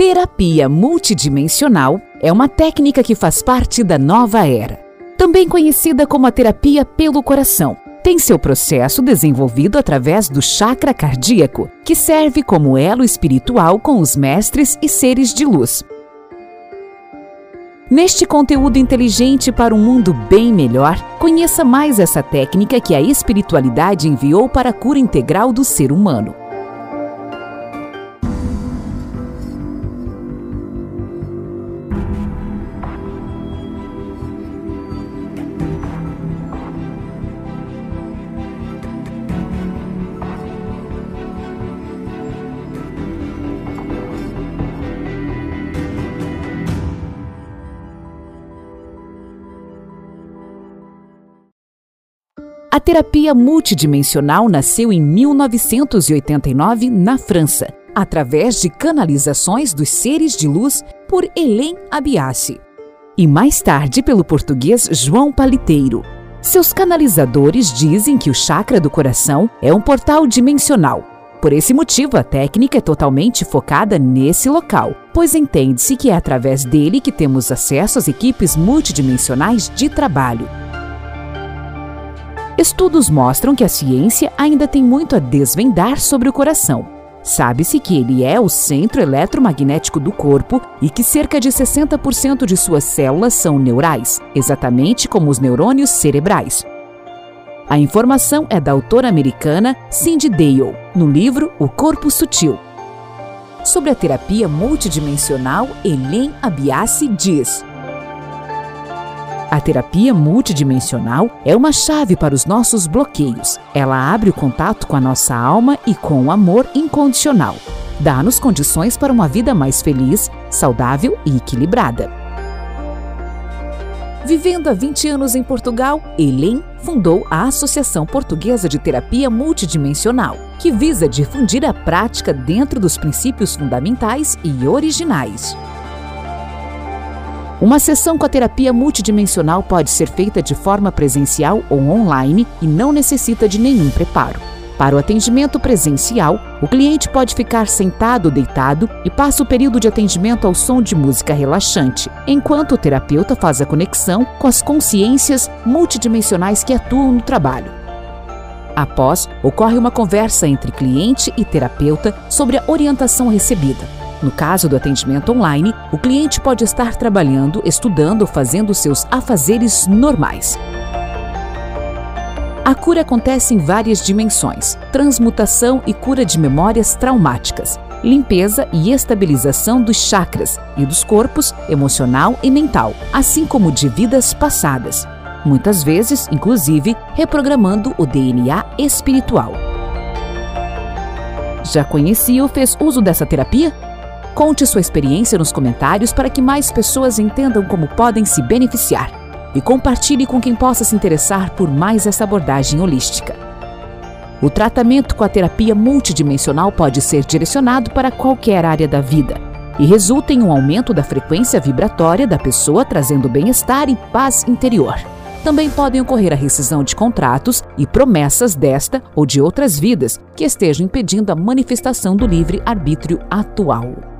Terapia multidimensional é uma técnica que faz parte da nova era, também conhecida como a terapia pelo coração. Tem seu processo desenvolvido através do chakra cardíaco, que serve como elo espiritual com os mestres e seres de luz. Neste conteúdo inteligente para um mundo bem melhor, conheça mais essa técnica que a espiritualidade enviou para a cura integral do ser humano. A terapia multidimensional nasceu em 1989 na França, através de canalizações dos seres de luz por Hélène Abiassi e mais tarde pelo português João Paliteiro. Seus canalizadores dizem que o chakra do coração é um portal dimensional. Por esse motivo, a técnica é totalmente focada nesse local, pois entende-se que é através dele que temos acesso às equipes multidimensionais de trabalho. Estudos mostram que a ciência ainda tem muito a desvendar sobre o coração. Sabe-se que ele é o centro eletromagnético do corpo e que cerca de 60% de suas células são neurais, exatamente como os neurônios cerebrais. A informação é da autora americana Cindy Dale, no livro O Corpo Sutil. Sobre a terapia multidimensional, Helen Abiassi diz: a terapia multidimensional é uma chave para os nossos bloqueios. Ela abre o contato com a nossa alma e com o amor incondicional. Dá-nos condições para uma vida mais feliz, saudável e equilibrada. Vivendo há 20 anos em Portugal, Helen fundou a Associação Portuguesa de Terapia Multidimensional, que visa difundir a prática dentro dos princípios fundamentais e originais. Uma sessão com a terapia multidimensional pode ser feita de forma presencial ou online e não necessita de nenhum preparo. Para o atendimento presencial, o cliente pode ficar sentado ou deitado e passa o período de atendimento ao som de música relaxante, enquanto o terapeuta faz a conexão com as consciências multidimensionais que atuam no trabalho. Após, ocorre uma conversa entre cliente e terapeuta sobre a orientação recebida. No caso do atendimento online, o cliente pode estar trabalhando, estudando ou fazendo seus afazeres normais. A cura acontece em várias dimensões: transmutação e cura de memórias traumáticas, limpeza e estabilização dos chakras e dos corpos emocional e mental, assim como de vidas passadas. Muitas vezes, inclusive, reprogramando o DNA espiritual. Já conhecia ou fez uso dessa terapia? Conte sua experiência nos comentários para que mais pessoas entendam como podem se beneficiar. E compartilhe com quem possa se interessar por mais essa abordagem holística. O tratamento com a terapia multidimensional pode ser direcionado para qualquer área da vida e resulta em um aumento da frequência vibratória da pessoa, trazendo bem-estar e paz interior. Também podem ocorrer a rescisão de contratos e promessas desta ou de outras vidas que estejam impedindo a manifestação do livre arbítrio atual.